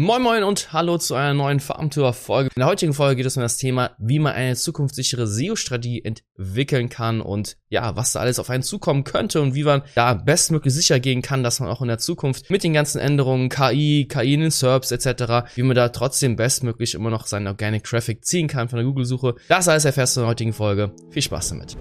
Moin Moin und hallo zu einer neuen Farmtour-Folge. In der heutigen Folge geht es um das Thema, wie man eine zukunftssichere SEO-Strategie entwickeln kann und ja, was da alles auf einen zukommen könnte und wie man da bestmöglich sicher gehen kann, dass man auch in der Zukunft mit den ganzen Änderungen, KI, KI in den SERPs etc., wie man da trotzdem bestmöglich immer noch seinen Organic Traffic ziehen kann von der Google-Suche. Das alles erfährst du in der heutigen Folge. Viel Spaß damit.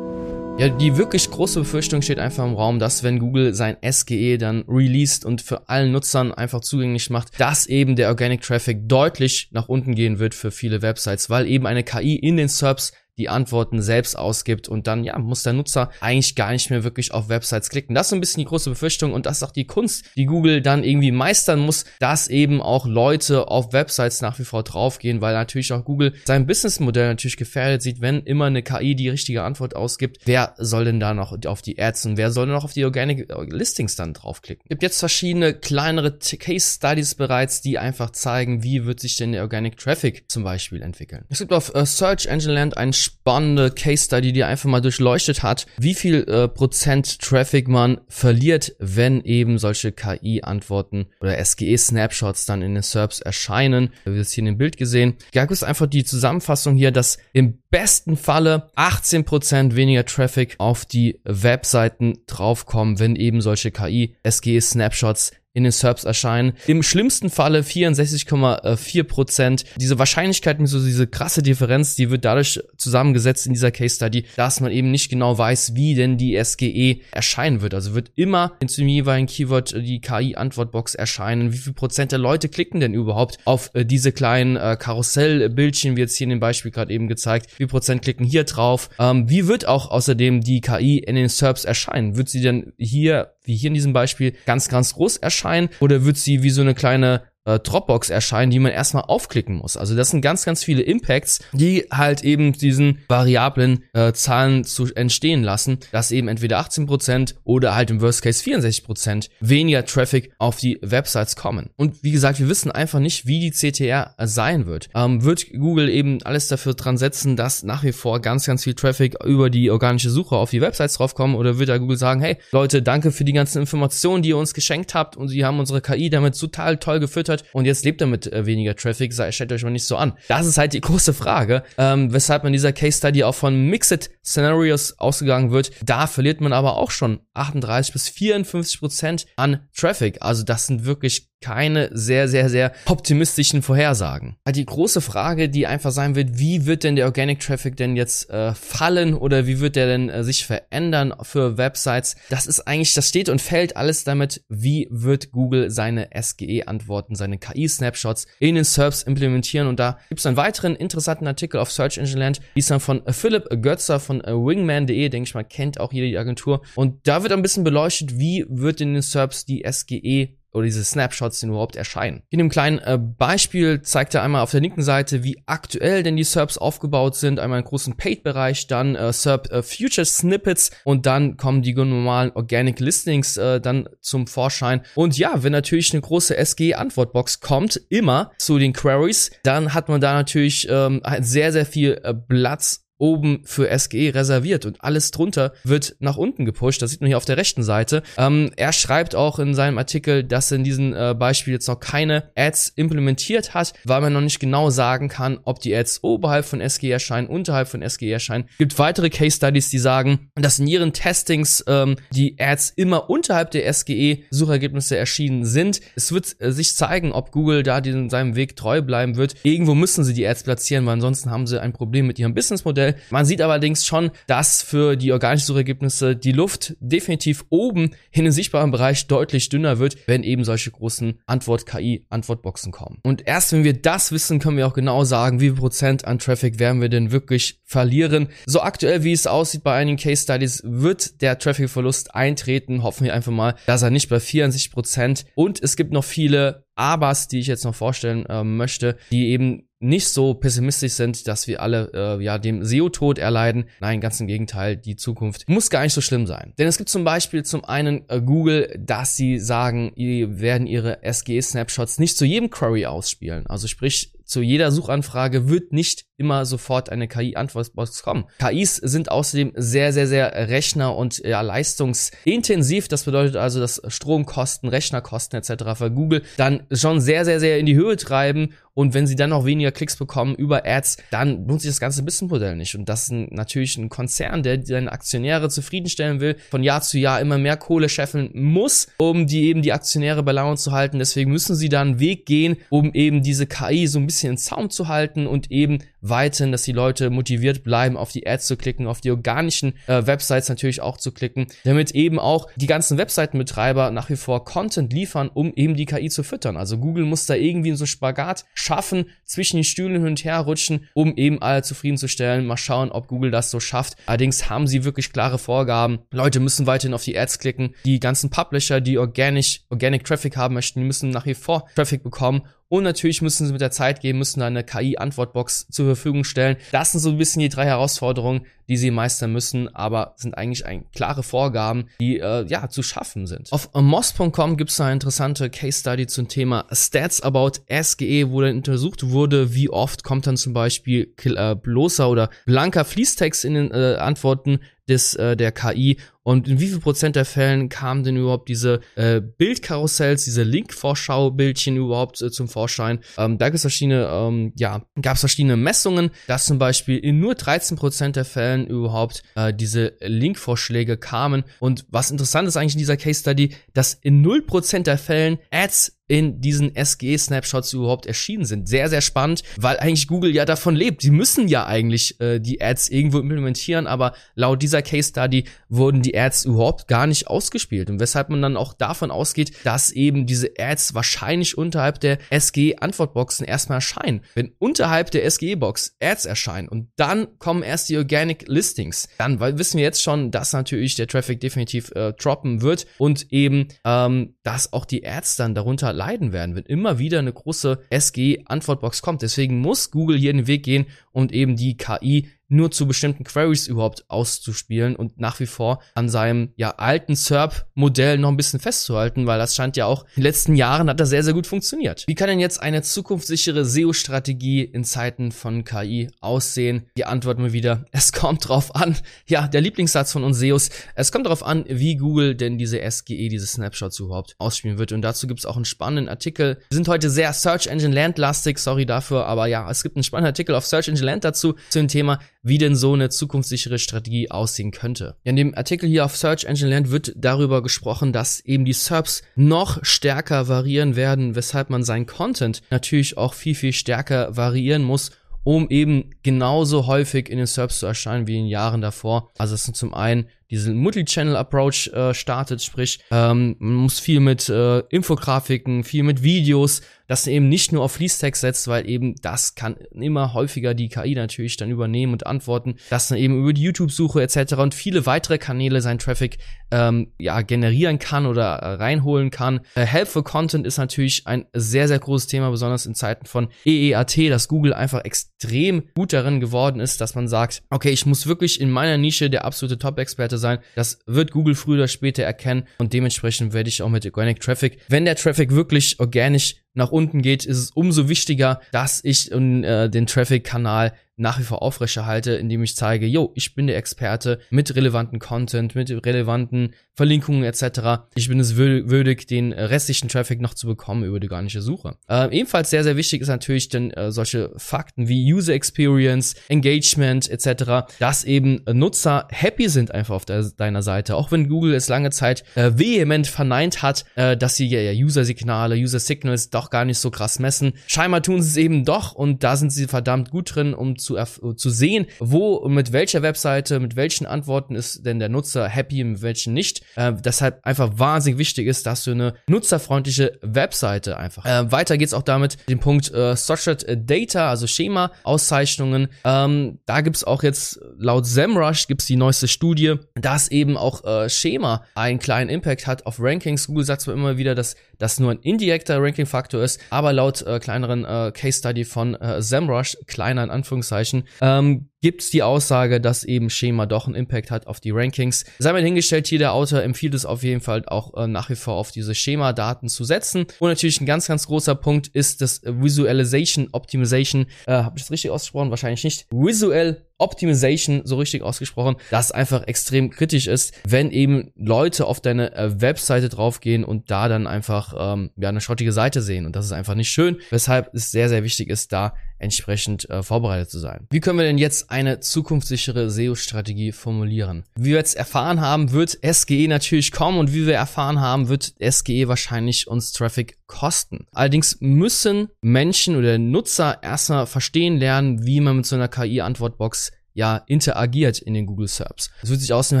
Ja, die wirklich große Befürchtung steht einfach im Raum, dass wenn Google sein SGE dann released und für allen Nutzern einfach zugänglich macht, dass eben der Organic Traffic deutlich nach unten gehen wird für viele Websites, weil eben eine KI in den SERPs die Antworten selbst ausgibt und dann, ja, muss der Nutzer eigentlich gar nicht mehr wirklich auf Websites klicken. Das ist ein bisschen die große Befürchtung und das ist auch die Kunst, die Google dann irgendwie meistern muss, dass eben auch Leute auf Websites nach wie vor draufgehen, weil natürlich auch Google sein Businessmodell natürlich gefährdet sieht, wenn immer eine KI die richtige Antwort ausgibt. Wer soll denn da noch auf die Ads und wer soll noch auf die Organic Listings dann draufklicken? Es gibt jetzt verschiedene kleinere Case Studies bereits, die einfach zeigen, wie wird sich denn der Organic Traffic zum Beispiel entwickeln. Es gibt auf uh, Search Engine Land einen spannende Case Study, die einfach mal durchleuchtet hat, wie viel äh, Prozent Traffic man verliert, wenn eben solche KI-Antworten oder SGE-Snapshots dann in den SERPs erscheinen. Wir haben es hier in dem Bild gesehen. Ja, ist einfach die Zusammenfassung hier, dass im besten Falle 18% weniger Traffic auf die Webseiten draufkommen, wenn eben solche KI-SGE-Snapshots in den SERPs erscheinen. Im schlimmsten Falle 64,4 Prozent. Diese Wahrscheinlichkeit so diese krasse Differenz, die wird dadurch zusammengesetzt in dieser Case Study, dass man eben nicht genau weiß, wie denn die SGE erscheinen wird. Also wird immer in zum jeweiligen Keyword die KI-Antwortbox erscheinen. Wie viel Prozent der Leute klicken denn überhaupt auf äh, diese kleinen äh, Karussellbildchen, wie jetzt hier in dem Beispiel gerade eben gezeigt. Wie viel Prozent klicken hier drauf? Ähm, wie wird auch außerdem die KI in den SERPs erscheinen? Wird sie denn hier wie hier in diesem Beispiel, ganz, ganz groß erscheinen? Oder wird sie wie so eine kleine äh, Dropbox erscheinen, die man erstmal aufklicken muss. Also das sind ganz, ganz viele Impacts, die halt eben diesen variablen äh, Zahlen zu entstehen lassen, dass eben entweder 18% oder halt im Worst Case 64% weniger Traffic auf die Websites kommen. Und wie gesagt, wir wissen einfach nicht, wie die CTR sein wird. Ähm, wird Google eben alles dafür dran setzen, dass nach wie vor ganz, ganz viel Traffic über die organische Suche auf die Websites draufkommen oder wird da Google sagen, hey Leute, danke für die ganzen Informationen, die ihr uns geschenkt habt und sie haben unsere KI damit total toll gefüttert hat und jetzt lebt er mit äh, weniger Traffic, stellt euch mal nicht so an. Das ist halt die große Frage, ähm, weshalb man dieser Case Study auch von Mixed Scenarios ausgegangen wird. Da verliert man aber auch schon 38 bis 54 Prozent an Traffic. Also das sind wirklich keine sehr, sehr, sehr optimistischen Vorhersagen. Die große Frage, die einfach sein wird, wie wird denn der Organic Traffic denn jetzt äh, fallen oder wie wird der denn äh, sich verändern für Websites? Das ist eigentlich, das steht und fällt alles damit, wie wird Google seine SGE-Antworten, seine KI-Snapshots in den SERPs implementieren. Und da gibt es einen weiteren interessanten Artikel auf Search Engine Land, die ist dann von Philipp Götzer von äh, wingman.de, denke ich mal, kennt auch jede Agentur. Und da wird ein bisschen beleuchtet, wie wird in den SERPs die SGE oder diese Snapshots denn überhaupt erscheinen. In dem kleinen äh, Beispiel zeigt er einmal auf der linken Seite, wie aktuell denn die SERPs aufgebaut sind. Einmal einen großen Paid-Bereich, dann äh, SERP äh, Future Snippets und dann kommen die normalen Organic Listings äh, dann zum Vorschein. Und ja, wenn natürlich eine große SG-Antwortbox kommt, immer zu den Queries, dann hat man da natürlich ähm, sehr, sehr viel äh, Platz oben für SGE reserviert und alles drunter wird nach unten gepusht. Das sieht man hier auf der rechten Seite. Ähm, er schreibt auch in seinem Artikel, dass er in diesem äh, Beispiel jetzt noch keine Ads implementiert hat, weil man noch nicht genau sagen kann, ob die Ads oberhalb von SGE erscheinen, unterhalb von SGE erscheinen. Es gibt weitere Case Studies, die sagen, dass in ihren Testings ähm, die Ads immer unterhalb der SGE Suchergebnisse erschienen sind. Es wird äh, sich zeigen, ob Google da diesen, seinem Weg treu bleiben wird. Irgendwo müssen sie die Ads platzieren, weil ansonsten haben sie ein Problem mit ihrem Businessmodell aktuell. Man sieht allerdings schon, dass für die organischen Suchergebnisse die Luft definitiv oben in den sichtbaren Bereich deutlich dünner wird, wenn eben solche großen Antwort-KI-Antwortboxen kommen. Und erst wenn wir das wissen, können wir auch genau sagen, wie viel Prozent an Traffic werden wir denn wirklich verlieren. So aktuell, wie es aussieht bei einigen Case Studies, wird der Traffic-Verlust eintreten. Hoffen wir einfach mal, dass er nicht bei 64 Prozent und es gibt noch viele Abers, die ich jetzt noch vorstellen äh, möchte, die eben nicht so pessimistisch sind, dass wir alle äh, ja dem SEO-Tod erleiden. Nein, ganz im Gegenteil, die Zukunft muss gar nicht so schlimm sein. Denn es gibt zum Beispiel zum einen äh, Google, dass sie sagen, die werden ihre SGE-Snapshots nicht zu jedem Query ausspielen. Also sprich, zu jeder Suchanfrage wird nicht immer sofort eine KI-Antwortbox kommen. KIs sind außerdem sehr, sehr, sehr rechner- und ja, leistungsintensiv. Das bedeutet also, dass Stromkosten, Rechnerkosten etc. für Google dann schon sehr, sehr, sehr in die Höhe treiben und wenn sie dann noch weniger Klicks bekommen über Ads, dann lohnt sich das ganze Businessmodell nicht. Und das ist natürlich ein Konzern, der seine Aktionäre zufriedenstellen will, von Jahr zu Jahr immer mehr Kohle scheffeln muss, um die eben die Aktionäre bei Laune zu halten. Deswegen müssen sie da einen Weg gehen, um eben diese KI so ein bisschen in Zaum zu halten und eben weiterhin, dass die Leute motiviert bleiben, auf die Ads zu klicken, auf die organischen äh, Websites natürlich auch zu klicken, damit eben auch die ganzen Webseitenbetreiber nach wie vor Content liefern, um eben die KI zu füttern. Also Google muss da irgendwie so Spagat schaffen, zwischen den Stühlen hin und her rutschen, um eben alle zufriedenzustellen. Mal schauen, ob Google das so schafft. Allerdings haben sie wirklich klare Vorgaben. Leute müssen weiterhin auf die Ads klicken. Die ganzen Publisher, die organisch, Organic Traffic haben möchten, die müssen nach wie vor Traffic bekommen und natürlich müssen sie mit der Zeit gehen, müssen eine KI-Antwortbox zur Verfügung stellen. Das sind so ein bisschen die drei Herausforderungen, die sie meistern müssen, aber sind eigentlich ein, klare Vorgaben, die äh, ja zu schaffen sind. Auf moss.com gibt es eine interessante Case Study zum Thema Stats about SGE, wo dann untersucht wurde, wie oft kommt dann zum Beispiel äh, bloßer oder blanker Fließtext in den äh, Antworten des äh, der KI und in wie viel Prozent der Fällen kamen denn überhaupt diese äh, Bildkarussells, diese Link-Vorschau-Bildchen überhaupt äh, zum Vorschein? Ähm, da gibt es verschiedene, ähm, ja, gab es verschiedene Messungen, dass zum Beispiel in nur 13 Prozent der Fällen überhaupt äh, diese Link-Vorschläge kamen. Und was interessant ist eigentlich in dieser Case Study, dass in 0 Prozent der Fällen Ads in diesen SGE-Snapshots überhaupt erschienen sind. Sehr, sehr spannend, weil eigentlich Google ja davon lebt. Sie müssen ja eigentlich äh, die Ads irgendwo implementieren, aber laut dieser Case Study wurden die Ads überhaupt gar nicht ausgespielt. Und weshalb man dann auch davon ausgeht, dass eben diese Ads wahrscheinlich unterhalb der SGE-Antwortboxen erstmal erscheinen. Wenn unterhalb der SGE-Box Ads erscheinen und dann kommen erst die Organic Listings, dann weil wissen wir jetzt schon, dass natürlich der Traffic definitiv äh, droppen wird und eben, ähm, dass auch die Ads dann darunter leiden werden, wenn immer wieder eine große SG-Antwortbox kommt. Deswegen muss Google hier den Weg gehen und eben die KI nur zu bestimmten Queries überhaupt auszuspielen und nach wie vor an seinem ja alten SERP-Modell noch ein bisschen festzuhalten, weil das scheint ja auch in den letzten Jahren hat das sehr, sehr gut funktioniert. Wie kann denn jetzt eine zukunftssichere SEO-Strategie in Zeiten von KI aussehen? Die Antwort mal wieder, es kommt drauf an. Ja, der Lieblingssatz von uns SEOs, es kommt darauf an, wie Google denn diese SGE, diese Snapshots überhaupt ausspielen wird. Und dazu gibt es auch einen spannenden Artikel. Wir sind heute sehr Search Engine Land lastig, sorry dafür, aber ja, es gibt einen spannenden Artikel auf Search Engine Land dazu, zu dem Thema, wie denn so eine zukunftssichere Strategie aussehen könnte. In dem Artikel hier auf Search Engine Land wird darüber gesprochen, dass eben die SERPs noch stärker variieren werden, weshalb man seinen Content natürlich auch viel, viel stärker variieren muss, um eben genauso häufig in den SERPs zu erscheinen wie in Jahren davor. Also es sind zum einen diesen Multi-Channel-Approach äh, startet, sprich, ähm, man muss viel mit äh, Infografiken, viel mit Videos, das eben nicht nur auf Fließtext setzt, weil eben das kann immer häufiger die KI natürlich dann übernehmen und antworten, dass dann eben über die YouTube-Suche etc. und viele weitere Kanäle sein Traffic ähm, ja generieren kann oder äh, reinholen kann. Äh, Helpful Content ist natürlich ein sehr, sehr großes Thema, besonders in Zeiten von EEAT, dass Google einfach extrem gut darin geworden ist, dass man sagt, okay, ich muss wirklich in meiner Nische der absolute Top-Experte Seite sein. Das wird Google früher oder später erkennen und dementsprechend werde ich auch mit Organic Traffic, wenn der Traffic wirklich organisch nach unten geht, ist es umso wichtiger, dass ich äh, den Traffic-Kanal nach wie vor aufrechterhalte, indem ich zeige, yo, ich bin der Experte mit relevanten Content, mit relevanten Verlinkungen etc. Ich bin es würdig, den restlichen Traffic noch zu bekommen über die organische Suche. Äh, ebenfalls sehr, sehr wichtig ist natürlich dann äh, solche Fakten wie User Experience, Engagement etc., dass eben Nutzer happy sind einfach auf der, deiner Seite. Auch wenn Google es lange Zeit äh, vehement verneint hat, äh, dass sie ja, ja User-Signale, User-Signals doch gar nicht so krass messen. Scheinbar tun sie es eben doch und da sind sie verdammt gut drin, um zu, zu sehen, wo mit welcher Webseite, mit welchen Antworten ist denn der Nutzer happy mit welchen nicht. Äh, deshalb einfach wahnsinnig wichtig ist, dass du eine nutzerfreundliche Webseite einfach. Äh, weiter geht's auch damit, den Punkt äh, Structured Data, also Schema, Auszeichnungen. Ähm, da gibt's auch jetzt laut SEMrush gibt's die neueste Studie, dass eben auch äh, Schema einen kleinen Impact hat auf Rankings. Google sagt zwar immer wieder, dass das nur ein indirekter Ranking-Faktor ist, aber laut äh, kleineren äh, Case Study von äh, SEMrush, kleiner in Anführungszeichen, Anführungszeichen, ähm, gibt es die Aussage, dass eben Schema doch einen Impact hat auf die Rankings. Sei mal hingestellt, hier der Autor empfiehlt es auf jeden Fall auch äh, nach wie vor auf diese Schema-Daten zu setzen. Und natürlich ein ganz, ganz großer Punkt ist das Visualization Optimization. Äh, Habe ich das richtig ausgesprochen? Wahrscheinlich nicht. Visual Optimization, so richtig ausgesprochen, das einfach extrem kritisch ist, wenn eben Leute auf deine äh, Webseite draufgehen und da dann einfach ähm, ja eine schrottige Seite sehen. Und das ist einfach nicht schön, weshalb es sehr, sehr wichtig ist, da entsprechend äh, vorbereitet zu sein. Wie können wir denn jetzt eine zukunftssichere SEO-Strategie formulieren? Wie wir jetzt erfahren haben, wird SGE natürlich kommen und wie wir erfahren haben, wird SGE wahrscheinlich uns Traffic kosten. Allerdings müssen Menschen oder Nutzer erstmal verstehen lernen, wie man mit so einer KI-Antwortbox ja interagiert in den Google Search. Es wird sich außerdem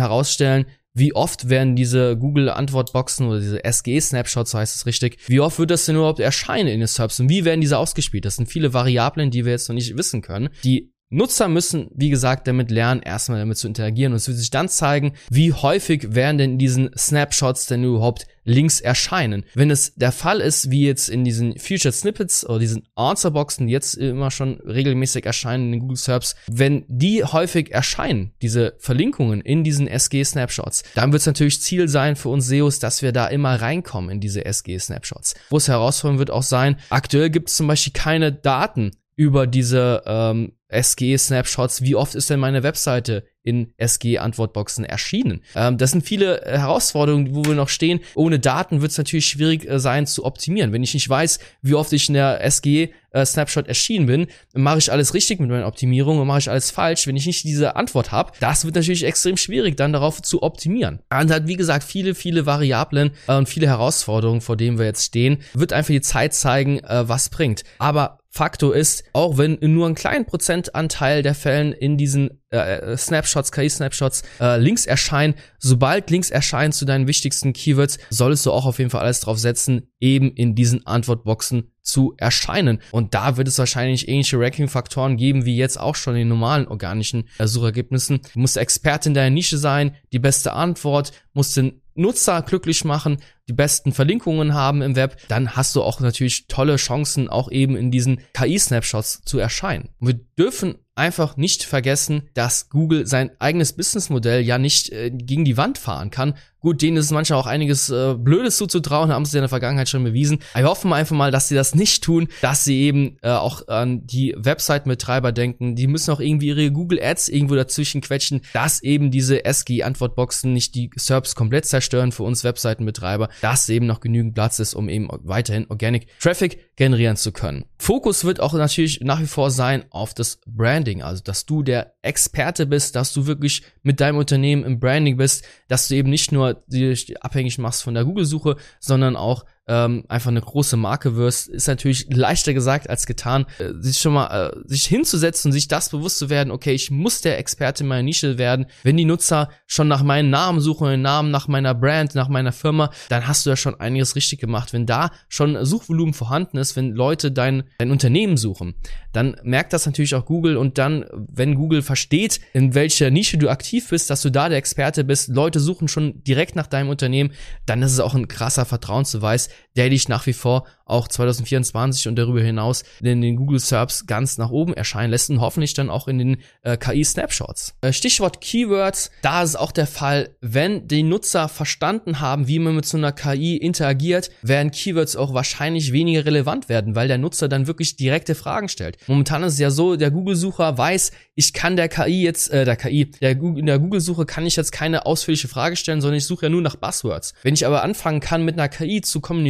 herausstellen, wie oft werden diese Google-Antwortboxen oder diese SGE-Snapshots, so heißt es richtig, wie oft wird das denn überhaupt erscheinen in den Subs und wie werden diese ausgespielt? Das sind viele Variablen, die wir jetzt noch nicht wissen können. Die Nutzer müssen, wie gesagt, damit lernen, erstmal damit zu interagieren und es wird sich dann zeigen, wie häufig werden denn in diesen Snapshots denn überhaupt Links erscheinen. Wenn es der Fall ist, wie jetzt in diesen Future Snippets oder diesen Answerboxen, die jetzt immer schon regelmäßig erscheinen in den Google Search, wenn die häufig erscheinen, diese Verlinkungen in diesen SG-Snapshots, dann wird es natürlich Ziel sein für uns SEOs, dass wir da immer reinkommen in diese SG-Snapshots. Wo es herausfordernd wird auch sein, aktuell gibt es zum Beispiel keine Daten über diese ähm, SG-Snapshots, wie oft ist denn meine Webseite in SG-Antwortboxen erschienen? Ähm, das sind viele äh, Herausforderungen, wo wir noch stehen. Ohne Daten wird es natürlich schwierig äh, sein zu optimieren. Wenn ich nicht weiß, wie oft ich in der SG-Snapshot äh, erschienen bin, mache ich alles richtig mit meiner Optimierung und mache ich alles falsch. Wenn ich nicht diese Antwort habe, das wird natürlich extrem schwierig, dann darauf zu optimieren. Und hat, wie gesagt, viele, viele Variablen äh, und viele Herausforderungen, vor denen wir jetzt stehen. Wird einfach die Zeit zeigen, äh, was bringt. Aber Faktor ist, auch wenn nur ein kleinen Prozentanteil der Fällen in diesen äh, Snapshots, KI-Snapshots äh, Links erscheinen, sobald Links erscheinen zu deinen wichtigsten Keywords, solltest du auch auf jeden Fall alles drauf setzen, eben in diesen Antwortboxen zu erscheinen. Und da wird es wahrscheinlich ähnliche Ranking-Faktoren geben, wie jetzt auch schon in normalen organischen äh, Suchergebnissen. Du musst Experte in deiner Nische sein, die beste Antwort, musst den Nutzer glücklich machen, die besten Verlinkungen haben im Web, dann hast du auch natürlich tolle Chancen, auch eben in diesen KI-Snapshots zu erscheinen. wir dürfen einfach nicht vergessen, dass Google sein eigenes Businessmodell ja nicht äh, gegen die Wand fahren kann. Gut, denen ist manchmal auch einiges äh, Blödes zuzutrauen, haben sie in der Vergangenheit schon bewiesen. Aber wir hoffen einfach mal, dass sie das nicht tun, dass sie eben äh, auch an die Website-Betreiber denken. Die müssen auch irgendwie ihre Google Ads irgendwo dazwischen quetschen, dass eben diese SG-Antwortboxen nicht die SERPs komplett zerstören für uns Webseitenbetreiber, dass eben noch genügend Platz ist, um eben weiterhin Organic Traffic generieren zu können. Fokus wird auch natürlich nach wie vor sein auf das Branding, also dass du der Experte bist, dass du wirklich mit deinem Unternehmen im Branding bist, dass du eben nicht nur dich abhängig machst von der Google-Suche, sondern auch ähm, einfach eine große Marke wirst, ist natürlich leichter gesagt als getan, äh, sich schon mal äh, sich hinzusetzen und sich das bewusst zu werden, okay, ich muss der Experte in meiner Nische werden. Wenn die Nutzer schon nach meinem Namen suchen, den Namen nach meiner Brand, nach meiner Firma, dann hast du ja schon einiges richtig gemacht. Wenn da schon Suchvolumen vorhanden ist, wenn Leute dein, dein Unternehmen suchen, dann merkt das natürlich auch Google und dann, wenn Google versteht, in welcher Nische du aktiv bist, dass du da der Experte bist, Leute suchen schon direkt nach deinem Unternehmen, dann ist es auch ein krasser Vertrauensbeweis, der dich nach wie vor auch 2024 und darüber hinaus in den Google Serbs ganz nach oben erscheinen lässt und hoffentlich dann auch in den äh, KI-Snapshots. Äh, Stichwort Keywords, da ist auch der Fall, wenn die Nutzer verstanden haben, wie man mit so einer KI interagiert, werden Keywords auch wahrscheinlich weniger relevant werden, weil der Nutzer dann wirklich direkte Fragen stellt. Momentan ist es ja so, der Google-Sucher weiß, ich kann der KI jetzt, äh, der KI, der Google, in der Google-Suche kann ich jetzt keine ausführliche Frage stellen, sondern ich suche ja nur nach Buzzwords. Wenn ich aber anfangen kann, mit einer KI zu kommunizieren,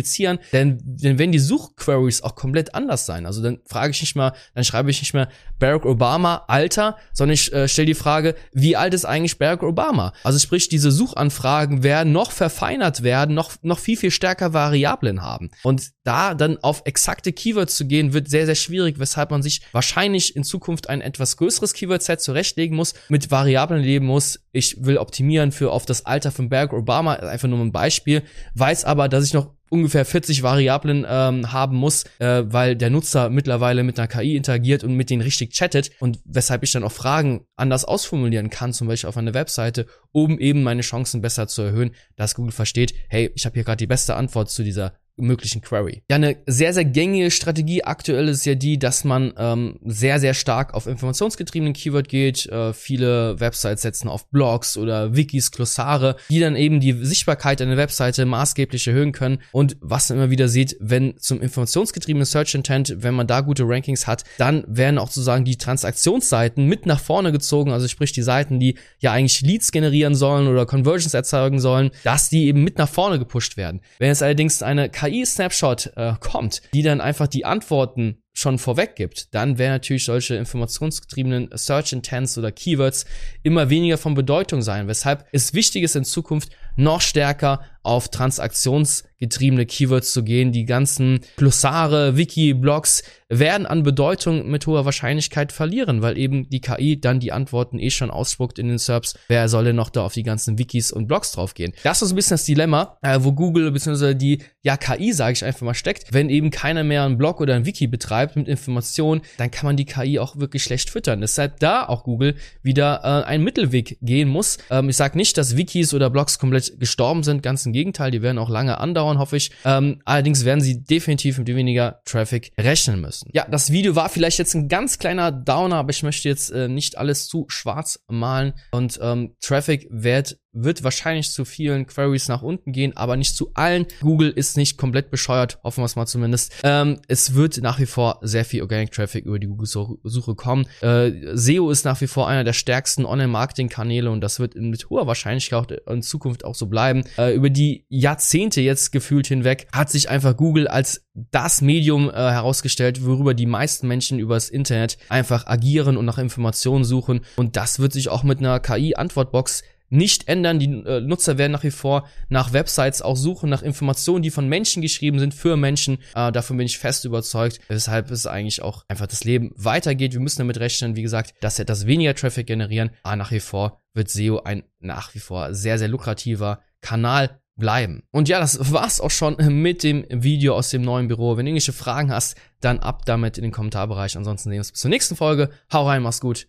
denn, denn wenn die Suchqueries auch komplett anders sein. Also dann frage ich nicht mal, dann schreibe ich nicht mehr Barack Obama Alter, sondern ich äh, stelle die Frage, wie alt ist eigentlich Barack Obama? Also sprich, diese Suchanfragen werden noch verfeinert werden, noch, noch viel, viel stärker Variablen haben. Und da dann auf exakte Keywords zu gehen, wird sehr, sehr schwierig, weshalb man sich wahrscheinlich in Zukunft ein etwas größeres Keyword-Set zurechtlegen muss, mit Variablen leben muss. Ich will optimieren für auf das Alter von Barack Obama, einfach nur ein Beispiel, weiß aber, dass ich noch ungefähr 40 Variablen ähm, haben muss, äh, weil der Nutzer mittlerweile mit einer KI interagiert und mit denen richtig chattet und weshalb ich dann auch Fragen anders ausformulieren kann, zum Beispiel auf einer Webseite, um eben meine Chancen besser zu erhöhen, dass Google versteht, hey, ich habe hier gerade die beste Antwort zu dieser möglichen Query. Ja, eine sehr, sehr gängige Strategie aktuell ist ja die, dass man ähm, sehr, sehr stark auf informationsgetriebenen Keyword geht. Äh, viele Websites setzen auf Blogs oder Wikis, Glossare, die dann eben die Sichtbarkeit einer Webseite maßgeblich erhöhen können. Und was man immer wieder sieht, wenn zum informationsgetriebenen Search Intent, wenn man da gute Rankings hat, dann werden auch sozusagen die Transaktionsseiten mit nach vorne gezogen, also sprich die Seiten, die ja eigentlich Leads generieren sollen oder Conversions erzeugen sollen, dass die eben mit nach vorne gepusht werden. Wenn es allerdings eine KI-Snapshot äh, kommt, die dann einfach die Antworten schon vorweg gibt, dann wären natürlich solche informationsgetriebenen Search Intents oder Keywords immer weniger von Bedeutung sein, weshalb es wichtig ist in Zukunft noch stärker auf transaktionsgetriebene Keywords zu gehen. Die ganzen Glossare, Wiki, Blogs werden an Bedeutung mit hoher Wahrscheinlichkeit verlieren, weil eben die KI dann die Antworten eh schon ausspuckt in den SERPs. Wer soll denn noch da auf die ganzen Wikis und Blogs draufgehen? Das ist so ein bisschen das Dilemma, äh, wo Google bzw. die ja KI, sage ich einfach mal, steckt. Wenn eben keiner mehr einen Blog oder ein Wiki betreibt mit Informationen, dann kann man die KI auch wirklich schlecht füttern. Deshalb da auch Google wieder äh, einen Mittelweg gehen muss. Ähm, ich sage nicht, dass Wikis oder Blogs komplett gestorben sind, ganz im Gegenteil, die werden auch lange andauern, hoffe ich. Ähm, allerdings werden sie definitiv mit weniger Traffic rechnen müssen. Ja, das Video war vielleicht jetzt ein ganz kleiner Downer, aber ich möchte jetzt äh, nicht alles zu schwarz malen und ähm, Traffic wird wird wahrscheinlich zu vielen Queries nach unten gehen, aber nicht zu allen. Google ist nicht komplett bescheuert, hoffen wir es mal zumindest. Ähm, es wird nach wie vor sehr viel Organic Traffic über die Google-Suche kommen. Äh, SEO ist nach wie vor einer der stärksten Online-Marketing-Kanäle und das wird mit hoher Wahrscheinlichkeit auch in Zukunft auch so bleiben. Äh, über die Jahrzehnte jetzt gefühlt hinweg hat sich einfach Google als das Medium äh, herausgestellt, worüber die meisten Menschen übers Internet einfach agieren und nach Informationen suchen. Und das wird sich auch mit einer KI-Antwortbox nicht ändern. Die äh, Nutzer werden nach wie vor nach Websites auch suchen, nach Informationen, die von Menschen geschrieben sind, für Menschen. Äh, davon bin ich fest überzeugt, weshalb es eigentlich auch einfach das Leben weitergeht. Wir müssen damit rechnen, wie gesagt, dass etwas weniger Traffic generieren, aber nach wie vor wird SEO ein nach wie vor sehr, sehr lukrativer Kanal bleiben. Und ja, das war's auch schon mit dem Video aus dem neuen Büro. Wenn du irgendwelche Fragen hast, dann ab damit in den Kommentarbereich. Ansonsten sehen wir uns bis zur nächsten Folge. Hau rein, mach's gut.